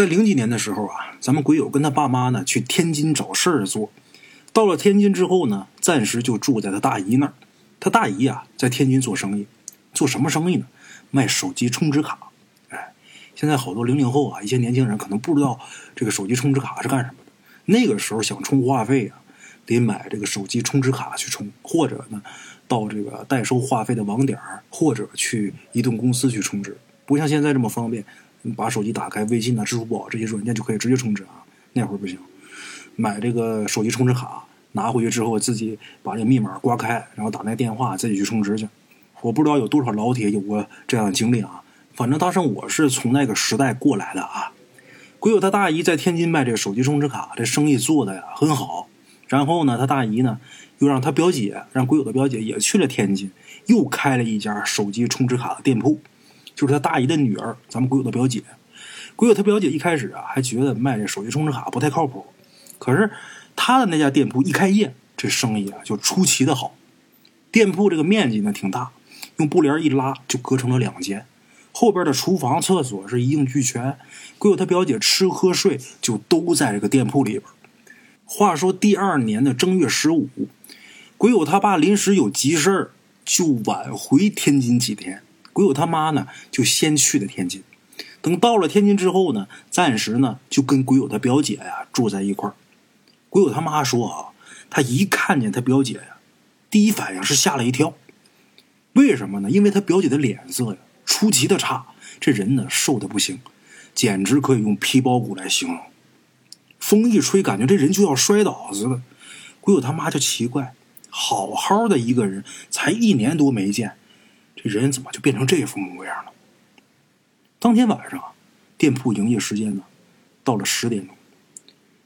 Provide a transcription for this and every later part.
在零几年的时候啊，咱们鬼友跟他爸妈呢去天津找事儿做。到了天津之后呢，暂时就住在他大姨那儿。他大姨啊，在天津做生意，做什么生意呢？卖手机充值卡。哎，现在好多零零后啊，一些年轻人可能不知道这个手机充值卡是干什么的。那个时候想充话费啊，得买这个手机充值卡去充，或者呢，到这个代收话费的网点或者去移动公司去充值。不像现在这么方便。把手机打开，微信啊、支付宝这些软件就可以直接充值啊。那会儿不行，买这个手机充值卡，拿回去之后自己把这密码刮开，然后打那电话自己去充值去。我不知道有多少老铁有过这样的经历啊。反正当时我是从那个时代过来的啊。鬼友他大姨在天津卖这个手机充值卡，这生意做的呀很好。然后呢，他大姨呢又让他表姐，让鬼友的表姐也去了天津，又开了一家手机充值卡的店铺。就是他大姨的女儿，咱们鬼友的表姐。鬼友他表姐一开始啊，还觉得卖这手机充值卡不太靠谱。可是他的那家店铺一开业，这生意啊就出奇的好。店铺这个面积呢挺大，用布帘一拉就隔成了两间。后边的厨房、厕所是一应俱全。鬼友他表姐吃喝睡就都在这个店铺里边。话说第二年的正月十五，鬼友他爸临时有急事儿，就晚回天津几天。鬼友他妈呢，就先去的天津。等到了天津之后呢，暂时呢就跟鬼友他表姐呀住在一块儿。鬼友他妈说啊，他一看见他表姐呀，第一反应是吓了一跳。为什么呢？因为他表姐的脸色呀出奇的差，这人呢瘦的不行，简直可以用皮包骨来形容。风一吹，感觉这人就要摔倒似的。鬼友他妈就奇怪，好好的一个人，才一年多没见。这人怎么就变成这副模样了？当天晚上，店铺营业时间呢，到了十点钟。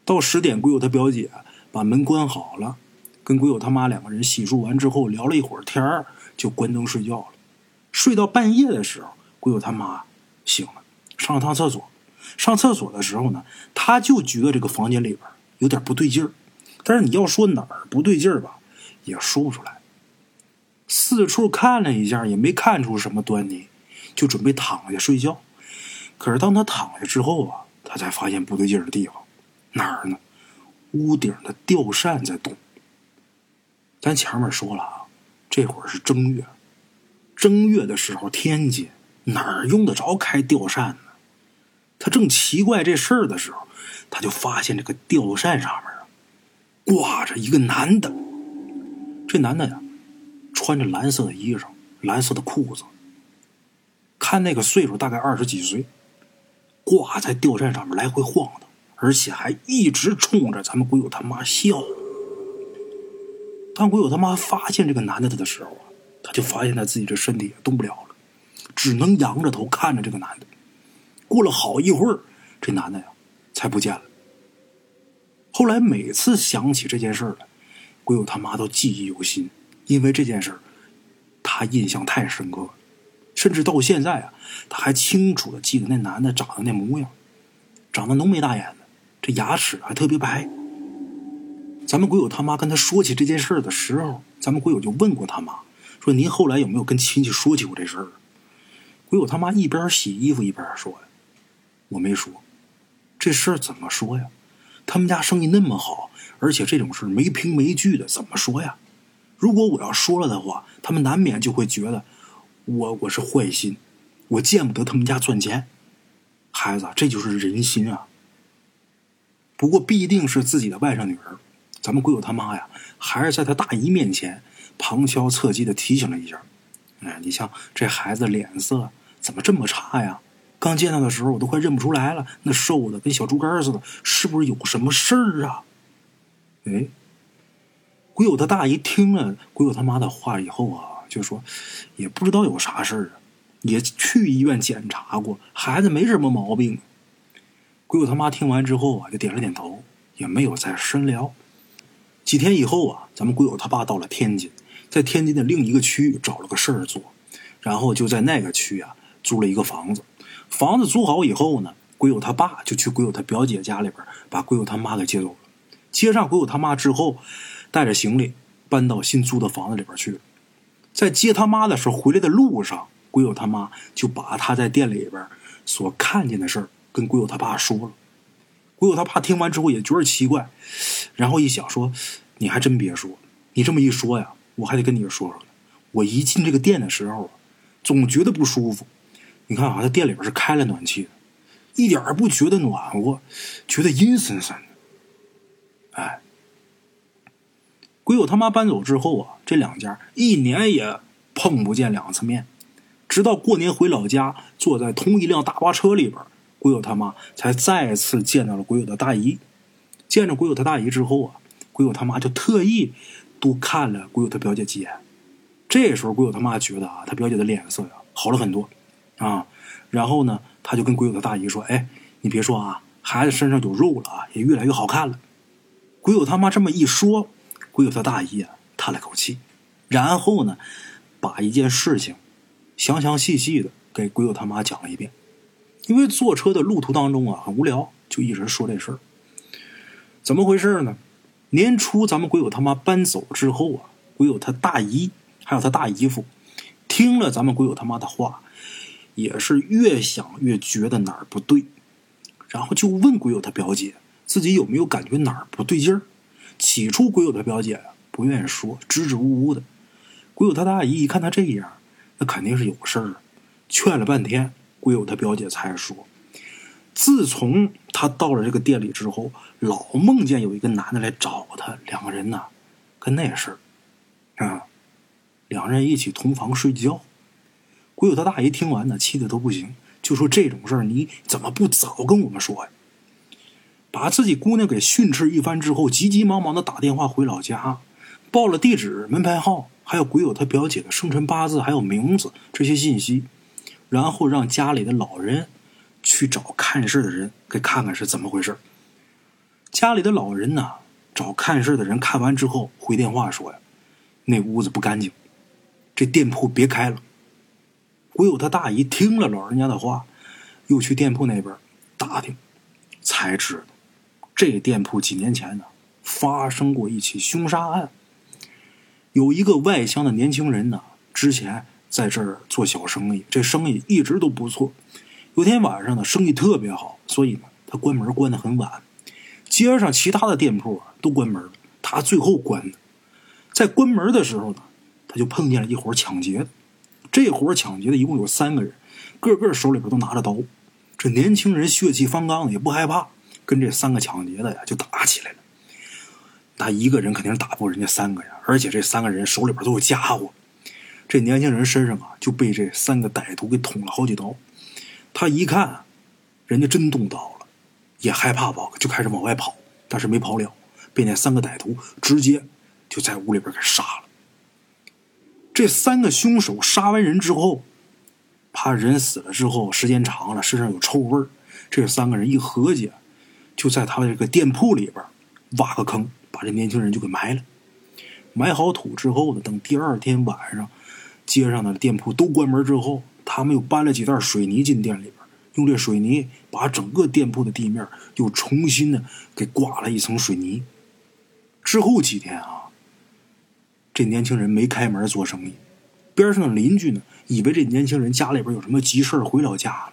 到十点，鬼友他表姐把门关好了，跟鬼友他妈两个人洗漱完之后聊了一会儿天儿，就关灯睡觉了。睡到半夜的时候，鬼友他妈醒了，上了趟厕所。上厕所的时候呢，他就觉得这个房间里边有点不对劲儿，但是你要说哪儿不对劲儿吧，也说不出来。四处看了一下，也没看出什么端倪，就准备躺下睡觉。可是当他躺下之后啊，他才发现不对劲的地方哪儿呢？屋顶的吊扇在动。咱前面说了啊，这会儿是正月，正月的时候天津哪儿用得着开吊扇呢？他正奇怪这事儿的时候，他就发现这个吊扇上面啊，挂着一个男的。这男的呀。穿着蓝色的衣裳，蓝色的裤子。看那个岁数，大概二十几岁，挂在吊扇上面来回晃荡，而且还一直冲着咱们鬼友他妈笑。当鬼友他妈发现这个男的的时候啊，他就发现他自己这身体也动不了了，只能仰着头看着这个男的。过了好一会儿，这男的呀才不见了。后来每次想起这件事儿来，鬼友他妈都记忆犹新。因为这件事，他印象太深刻，甚至到现在啊，他还清楚的记得那男的长得那模样，长得浓眉大眼的，这牙齿还特别白。咱们鬼友他妈跟他说起这件事的时候，咱们鬼友就问过他妈，说您后来有没有跟亲戚说起过这事儿？鬼友他妈一边洗衣服一边说呀，我没说，这事儿怎么说呀？他们家生意那么好，而且这种事没凭没据的，怎么说呀？如果我要说了的话，他们难免就会觉得我我是坏心，我见不得他们家赚钱。孩子，这就是人心啊。不过必定是自己的外甥女儿，咱们鬼友他妈呀，还是在他大姨面前旁敲侧击的提醒了一下。哎，你像这孩子脸色怎么这么差呀？刚见到的时候我都快认不出来了，那瘦的跟小猪肝似的，是不是有什么事儿啊？哎。鬼友他大姨听了鬼友他妈的话以后啊，就说也不知道有啥事儿啊，也去医院检查过，孩子没什么毛病。鬼友他妈听完之后啊，就点了点头，也没有再深聊。几天以后啊，咱们鬼友他爸到了天津，在天津的另一个区找了个事儿做，然后就在那个区啊租了一个房子。房子租好以后呢，鬼友他爸就去鬼友他表姐家里边把鬼友他妈给接走了。接上鬼友他妈之后。带着行李搬到新租的房子里边去在接他妈的时候，回来的路上，鬼友他妈就把他在店里边所看见的事儿跟鬼友他爸说了。鬼友他爸听完之后也觉得奇怪，然后一想说：“你还真别说，你这么一说呀，我还得跟你说说。我一进这个店的时候，总觉得不舒服。你看啊，他店里边是开了暖气的，一点不觉得暖和，觉得阴森森的。哎，鬼友他妈搬走之后啊，这两家一年也碰不见两次面，直到过年回老家，坐在同一辆大巴车里边。”鬼友他妈才再次见到了鬼友的大姨，见着鬼友他大姨之后啊，鬼友他妈就特意多看了鬼友他表姐几眼。这时候鬼友他妈觉得啊，他表姐的脸色呀好了很多啊。然后呢，他就跟鬼友的大姨说：“哎，你别说啊，孩子身上有肉了啊，也越来越好看了。”鬼友他妈这么一说，鬼友他大姨啊叹了口气，然后呢，把一件事情详详细细的给鬼友他妈讲了一遍。因为坐车的路途当中啊，很无聊，就一直说这事儿。怎么回事呢？年初咱们鬼友他妈搬走之后啊，鬼友他大姨还有他大姨夫，听了咱们鬼友他妈的话，也是越想越觉得哪儿不对，然后就问鬼友他表姐自己有没有感觉哪儿不对劲儿。起初鬼友他表姐不愿意说，支支吾吾的。鬼友他大姨一看他这样，那肯定是有事儿，劝了半天。鬼友他表姐才说，自从他到了这个店里之后，老梦见有一个男的来找他，两个人呢，跟那事儿啊，两人一起同房睡觉。鬼友他大姨听完呢，气的都不行，就说这种事儿你怎么不早跟我们说呀？把自己姑娘给训斥一番之后，急急忙忙的打电话回老家，报了地址、门牌号，还有鬼友他表姐的生辰八字，还有名字这些信息。然后让家里的老人去找看事的人，给看看是怎么回事。家里的老人呢，找看事的人看完之后回电话说呀：“那屋子不干净，这店铺别开了。”鬼友他大姨听了老人家的话，又去店铺那边打听，才知道这店铺几年前呢发生过一起凶杀案。有一个外乡的年轻人呢，之前。在这儿做小生意，这生意一直都不错。有天晚上呢，生意特别好，所以呢，他关门关的很晚。街上其他的店铺啊都关门了，他最后关的。在关门的时候呢，他就碰见了一伙抢劫。这伙抢劫的一共有三个人，个个手里边都拿着刀。这年轻人血气方刚的，也不害怕，跟这三个抢劫的呀就打起来了。他一个人肯定是打不过人家三个呀，而且这三个人手里边都有家伙。这年轻人身上啊，就被这三个歹徒给捅了好几刀。他一看，人家真动刀了，也害怕吧，就开始往外跑，但是没跑了，被那三个歹徒直接就在屋里边给杀了。这三个凶手杀完人之后，怕人死了之后时间长了身上有臭味儿，这三个人一合计，就在他的这个店铺里边挖个坑，把这年轻人就给埋了。埋好土之后呢，等第二天晚上。街上的店铺都关门之后，他们又搬了几袋水泥进店里边，用这水泥把整个店铺的地面又重新的给刮了一层水泥。之后几天啊，这年轻人没开门做生意，边上的邻居呢以为这年轻人家里边有什么急事回老家了。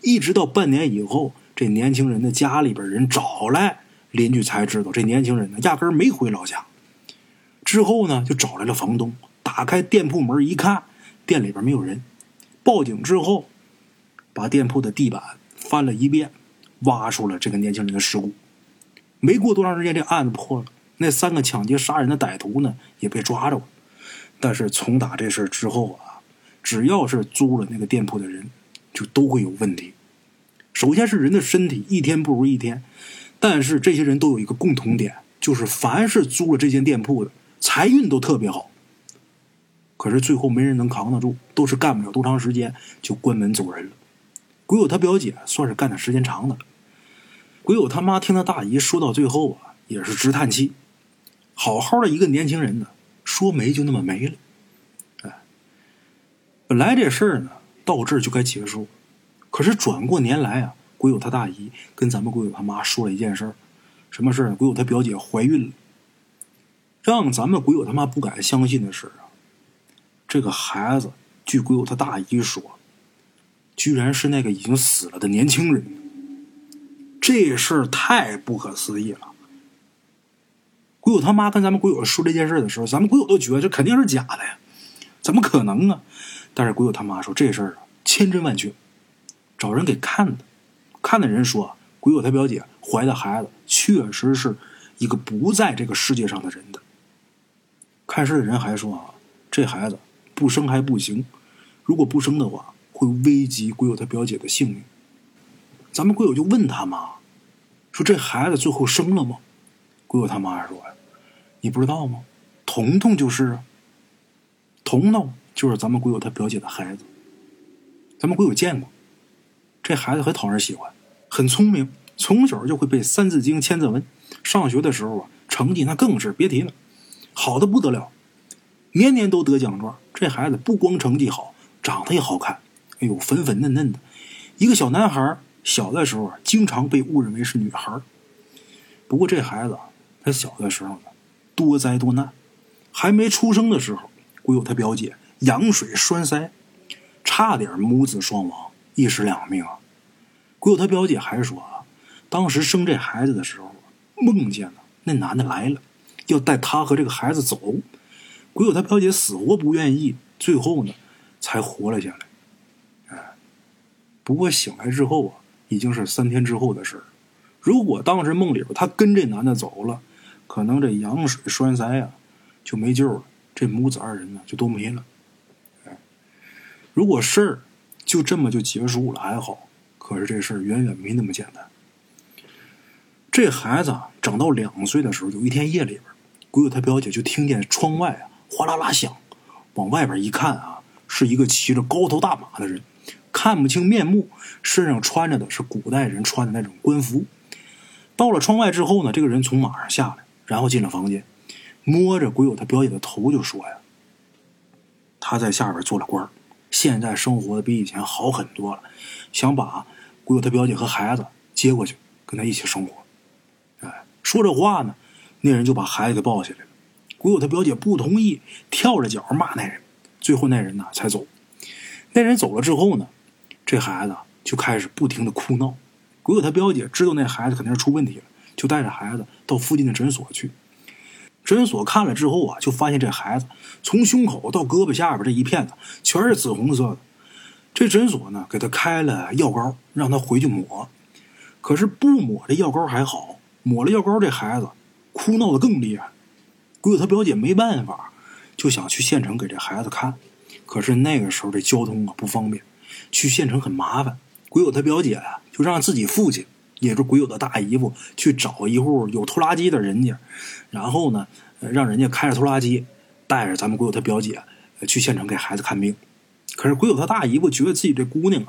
一直到半年以后，这年轻人的家里边人找来，邻居才知道这年轻人呢压根没回老家。之后呢，就找来了房东。打开店铺门一看，店里边没有人。报警之后，把店铺的地板翻了一遍，挖出了这个年轻人的尸骨。没过多长时间，这案子破了。那三个抢劫杀人的歹徒呢，也被抓着了。但是从打这事之后啊，只要是租了那个店铺的人，就都会有问题。首先是人的身体一天不如一天，但是这些人都有一个共同点，就是凡是租了这间店铺的，财运都特别好。可是最后没人能扛得住，都是干不了多长时间就关门走人了。鬼友他表姐算是干的时间长的了。鬼友他妈听他大姨说到最后啊，也是直叹气。好好的一个年轻人呢，说没就那么没了。哎，本来这事儿呢到这儿就该结束，可是转过年来啊，鬼友他大姨跟咱们鬼友他妈说了一件事儿，什么事儿？鬼友他表姐怀孕了。让咱们鬼友他妈不敢相信的是啊。这个孩子，据鬼友他大姨说，居然是那个已经死了的年轻人。这事儿太不可思议了。鬼友他妈跟咱们鬼友说这件事的时候，咱们鬼友都觉得这肯定是假的呀，怎么可能啊？但是鬼友他妈说这事儿啊千真万确，找人给看的，看的人说鬼友他表姐怀的孩子确实是一个不在这个世界上的人的。看事的人还说啊，这孩子不生还不行，如果不生的话，会危及鬼友他表姐的性命。咱们鬼友就问他妈，说这孩子最后生了吗？鬼友他妈说。你不知道吗？彤彤就是啊，彤彤就是咱们鬼友他表姐的孩子。咱们鬼友见过，这孩子很讨人喜欢，很聪明，从小就会背《三字经》《千字文》。上学的时候啊，成绩那更是别提了，好的不得了，年年都得奖状。这孩子不光成绩好，长得也好看，哎呦，粉粉嫩嫩的，一个小男孩。小的时候啊，经常被误认为是女孩。不过这孩子他小的时候呢。多灾多难，还没出生的时候，鬼友他表姐羊水栓塞，差点母子双亡，一尸两命啊！鬼友他表姐还说啊，当时生这孩子的时候，梦见了那男的来了，要带他和这个孩子走。鬼友他表姐死活不愿意，最后呢，才活了下来。哎，不过醒来之后啊，已经是三天之后的事。如果当时梦里边他跟这男的走了。可能这羊水栓塞呀，就没救了。这母子二人呢，就都没了。哎，如果事儿就这么就结束了还好，可是这事儿远远没那么简单。这孩子长到两岁的时候，有一天夜里边，鬼友他表姐就听见窗外啊哗啦啦响，往外边一看啊，是一个骑着高头大马的人，看不清面目，身上穿着的是古代人穿的那种官服。到了窗外之后呢，这个人从马上下来。然后进了房间，摸着鬼友他表姐的头就说呀：“他在下边做了官现在生活的比以前好很多了，想把鬼友他表姐和孩子接过去跟他一起生活。”哎，说这话呢，那人就把孩子给抱起来了。鬼友他表姐不同意，跳着脚骂那人。最后那人呢才走。那人走了之后呢，这孩子就开始不停的哭闹。鬼友他表姐知道那孩子肯定是出问题了。就带着孩子到附近的诊所去，诊所看了之后啊，就发现这孩子从胸口到胳膊下边这一片子全是紫红色的。这诊所呢，给他开了药膏，让他回去抹。可是不抹这药膏还好，抹了药膏这孩子哭闹的更厉害。鬼友他表姐没办法，就想去县城给这孩子看。可是那个时候这交通啊不方便，去县城很麻烦。鬼友他表姐啊，就让自己父亲。也是鬼友的大姨夫去找一户有拖拉机的人家，然后呢，让人家开着拖拉机带着咱们鬼友他表姐去县城给孩子看病。可是鬼友他大姨夫觉得自己这姑娘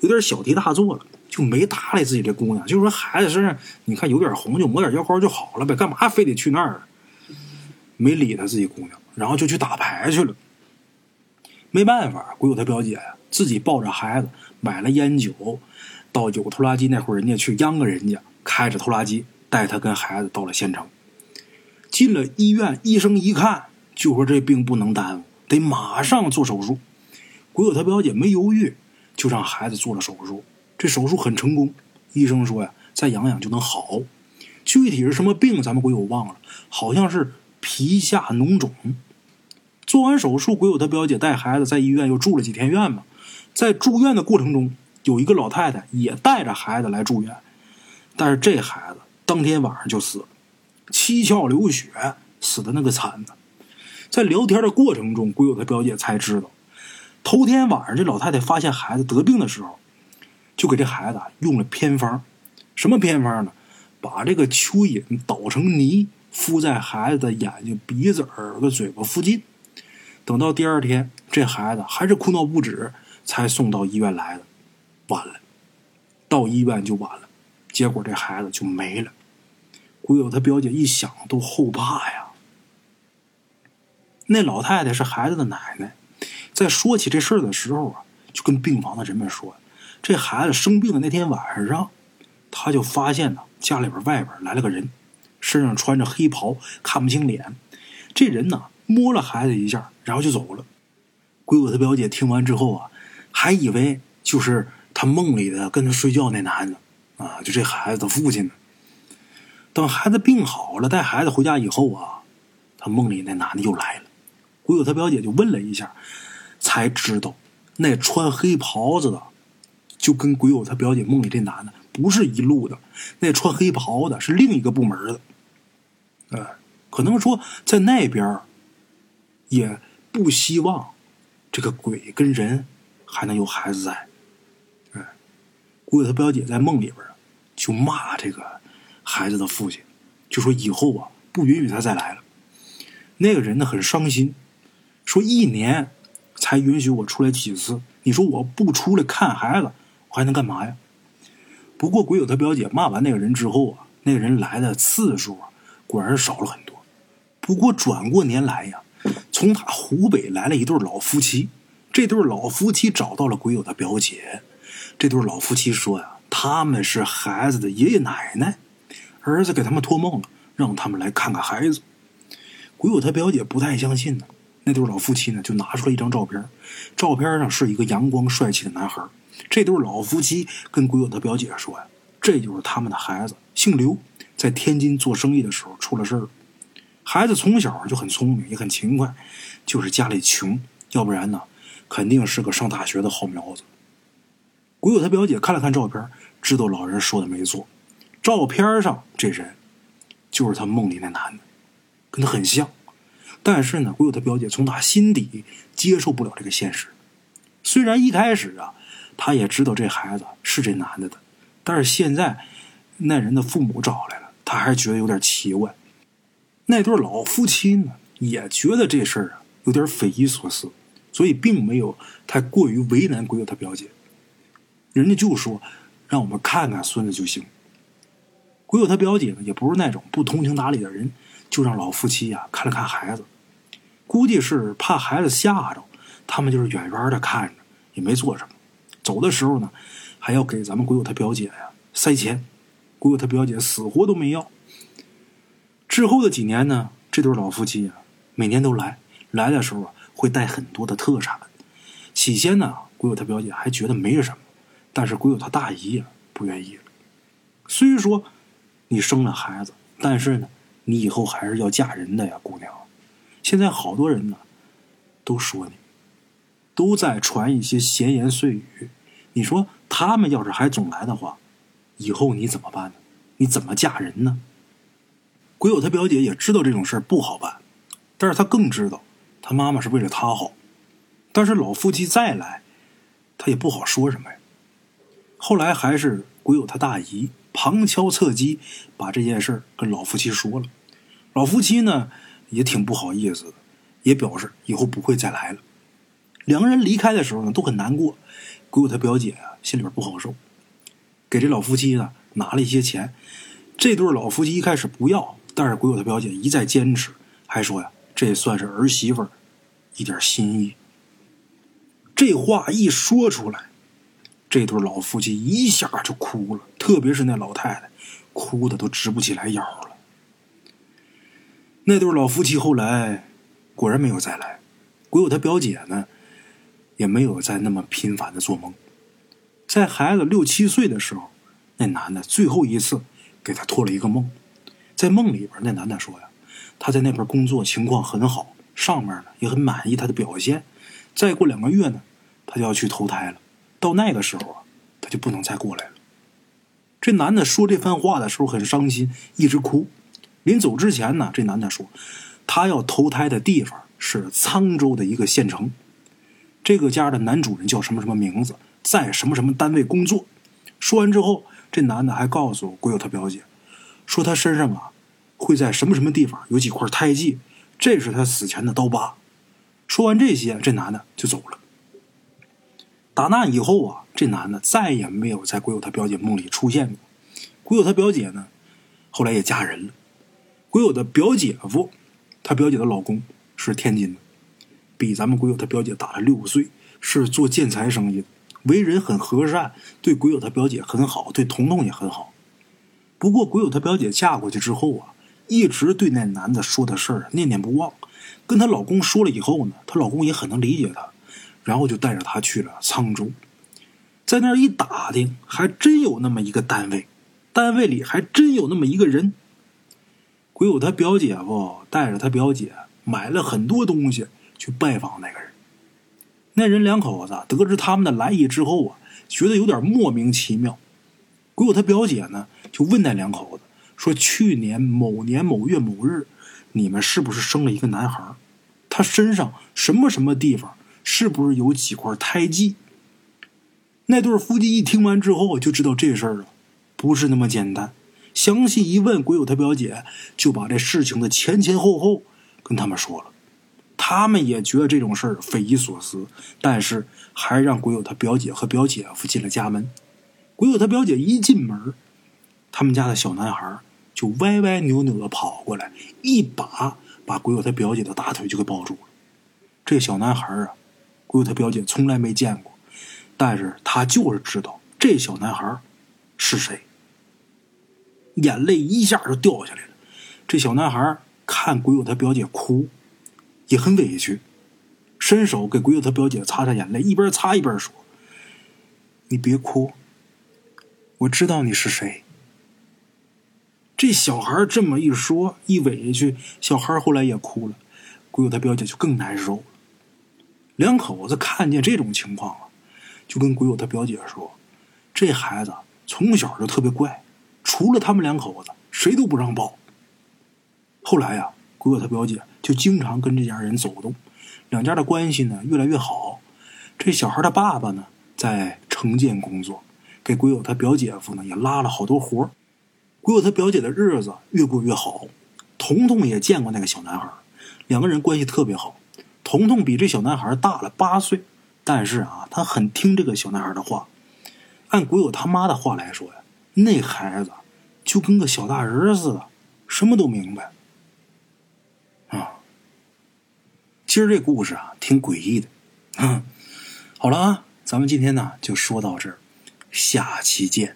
有点小题大做了，就没搭理自己这姑娘，就说孩子身上你看有点红，就抹点药膏就好了呗，干嘛非得去那儿？没理他自己姑娘，然后就去打牌去了。没办法，鬼友他表姐呀，自己抱着孩子买了烟酒。到有拖拉机那户人家去央个人家，开着拖拉机带他跟孩子到了县城。进了医院，医生一看就说这病不能耽误，得马上做手术。鬼友他表姐没犹豫，就让孩子做了手术。这手术很成功，医生说呀，再养养就能好。具体是什么病，咱们鬼友忘了，好像是皮下脓肿。做完手术，鬼友他表姐带孩子在医院又住了几天院嘛，在住院的过程中。有一个老太太也带着孩子来住院，但是这孩子当天晚上就死了，七窍流血，死的那个惨呢。在聊天的过程中，鬼友他表姐才知道，头天晚上这老太太发现孩子得病的时候，就给这孩子用了偏方。什么偏方呢？把这个蚯蚓捣成泥，敷在孩子的眼睛、鼻子、耳朵、嘴巴附近。等到第二天，这孩子还是哭闹不止，才送到医院来的。晚了，到医院就晚了，结果这孩子就没了。鬼友他表姐一想都后怕呀。那老太太是孩子的奶奶，在说起这事儿的时候啊，就跟病房的人们说：这孩子生病的那天晚上，他就发现呢，家里边外边来了个人，身上穿着黑袍，看不清脸。这人呢，摸了孩子一下，然后就走了。鬼友他表姐听完之后啊，还以为就是。他梦里的跟他睡觉那男的，啊，就这孩子的父亲。等孩子病好了，带孩子回家以后啊，他梦里那男的又来了。鬼友他表姐就问了一下，才知道那穿黑袍子的，就跟鬼友他表姐梦里这男的不是一路的。那穿黑袍的是另一个部门的。哎，可能说在那边也不希望这个鬼跟人还能有孩子在。鬼友他表姐在梦里边就骂这个。孩子的父亲就说：“以后啊，不允许他再来了。”那个人呢，很伤心，说：“一年才允许我出来几次，你说我不出来看孩子，我还能干嘛呀？”不过，鬼友他表姐骂完那个人之后啊，那个人来的次数啊，果然是少了很多。不过，转过年来呀，从他湖北来了一对老夫妻，这对老夫妻找到了鬼友的表姐。这对老夫妻说呀，他们是孩子的爷爷奶奶。儿子给他们托梦了，让他们来看看孩子。鬼友他表姐不太相信呢。那对老夫妻呢，就拿出了一张照片，照片上是一个阳光帅气的男孩。这对老夫妻跟鬼友他表姐说呀：“这就是他们的孩子，姓刘，在天津做生意的时候出了事儿。孩子从小就很聪明，也很勤快，就是家里穷，要不然呢，肯定是个上大学的好苗子。”鬼友他表姐看了看照片，知道老人说的没错。照片上这人，就是他梦里那男的，跟他很像。但是呢，鬼友他表姐从他心底接受不了这个现实。虽然一开始啊，他也知道这孩子是这男的的，但是现在那人的父母找来了，他还觉得有点奇怪。那对老夫妻呢，也觉得这事儿啊有点匪夷所思，所以并没有太过于为难鬼友他表姐。人家就说，让我们看看孙子就行。鬼友他表姐呢，也不是那种不通情达理的人，就让老夫妻呀看了看孩子，估计是怕孩子吓着，他们就是远远的看着，也没做什么。走的时候呢，还要给咱们鬼友他表姐呀塞钱，鬼友他表姐死活都没要。之后的几年呢，这对老夫妻呀每年都来，来的时候啊会带很多的特产。起先呢，鬼友他表姐还觉得没什么，但是鬼友他大姨不愿意，虽说。你生了孩子，但是呢，你以后还是要嫁人的呀，姑娘。现在好多人呢，都说你，都在传一些闲言碎语。你说他们要是还总来的话，以后你怎么办呢？你怎么嫁人呢？鬼友他表姐也知道这种事不好办，但是他更知道他妈妈是为了他好。但是老夫妻再来，他也不好说什么呀。后来还是鬼友他大姨。旁敲侧击，把这件事跟老夫妻说了。老夫妻呢也挺不好意思的，也表示以后不会再来了。两个人离开的时候呢都很难过。鬼友他表姐啊心里边不好受，给这老夫妻呢拿了一些钱。这对老夫妻一开始不要，但是鬼友他表姐一再坚持，还说呀这算是儿媳妇一点心意。这话一说出来。这对老夫妻一下就哭了，特别是那老太太，哭的都直不起来腰了。那对老夫妻后来果然没有再来，鬼友他表姐呢，也没有再那么频繁的做梦。在孩子六七岁的时候，那男的最后一次给他托了一个梦，在梦里边，那男的说呀，他在那边工作情况很好，上面呢也很满意他的表现，再过两个月呢，他就要去投胎了。到那个时候啊，他就不能再过来了。这男的说这番话的时候很伤心，一直哭。临走之前呢，这男的说，他要投胎的地方是沧州的一个县城。这个家的男主人叫什么什么名字，在什么什么单位工作。说完之后，这男的还告诉鬼友他表姐，说他身上啊会在什么什么地方有几块胎记，这是他死前的刀疤。说完这些，这男的就走了。打那以后啊，这男的再也没有在鬼友他表姐梦里出现过。鬼友他表姐呢，后来也嫁人了。鬼友的表姐夫，他表姐的老公是天津的，比咱们鬼友他表姐大了六岁，是做建材生意的，为人很和善，对鬼友他表姐很好，对彤彤也很好。不过鬼友他表姐嫁过去之后啊，一直对那男的说的事儿念念不忘。跟她老公说了以后呢，她老公也很能理解她。然后就带着他去了沧州，在那儿一打听，还真有那么一个单位，单位里还真有那么一个人。鬼友他表姐夫带着他表姐买了很多东西去拜访那个人。那人两口子得知他们的来意之后啊，觉得有点莫名其妙。鬼友他表姐呢，就问那两口子说：“去年某年某月某日，你们是不是生了一个男孩？他身上什么什么地方是不是有几块胎记？”那对夫妻一听完之后，就知道这事儿了，不是那么简单。详细一问，鬼友他表姐就把这事情的前前后后跟他们说了。他们也觉得这种事儿匪夷所思，但是还让鬼友他表姐和表姐夫进了家门。鬼友他表姐一进门，他们家的小男孩就歪歪扭扭的跑过来，一把把鬼友他表姐的大腿就给抱住了。这小男孩啊，鬼友他表姐从来没见过。但是他就是知道这小男孩是谁，眼泪一下就掉下来了。这小男孩看鬼友他表姐哭，也很委屈，伸手给鬼友他表姐擦擦眼泪，一边擦一边说：“你别哭，我知道你是谁。”这小孩这么一说，一委屈，小孩后来也哭了，鬼友他表姐就更难受了。两口子看见这种情况了。就跟鬼友他表姐说：“这孩子从小就特别怪，除了他们两口子，谁都不让抱。”后来呀，鬼友他表姐就经常跟这家人走动，两家的关系呢越来越好。这小孩的爸爸呢在城建工作，给鬼友他表姐夫呢也拉了好多活鬼友他表姐的日子越过越好。彤彤也见过那个小男孩，两个人关系特别好。彤彤比这小男孩大了八岁。但是啊，他很听这个小男孩的话。按鬼友他妈的话来说呀，那孩子就跟个小大人似的，什么都明白。啊，今儿这故事啊，挺诡异的。嗯，好了啊，咱们今天呢就说到这儿，下期见。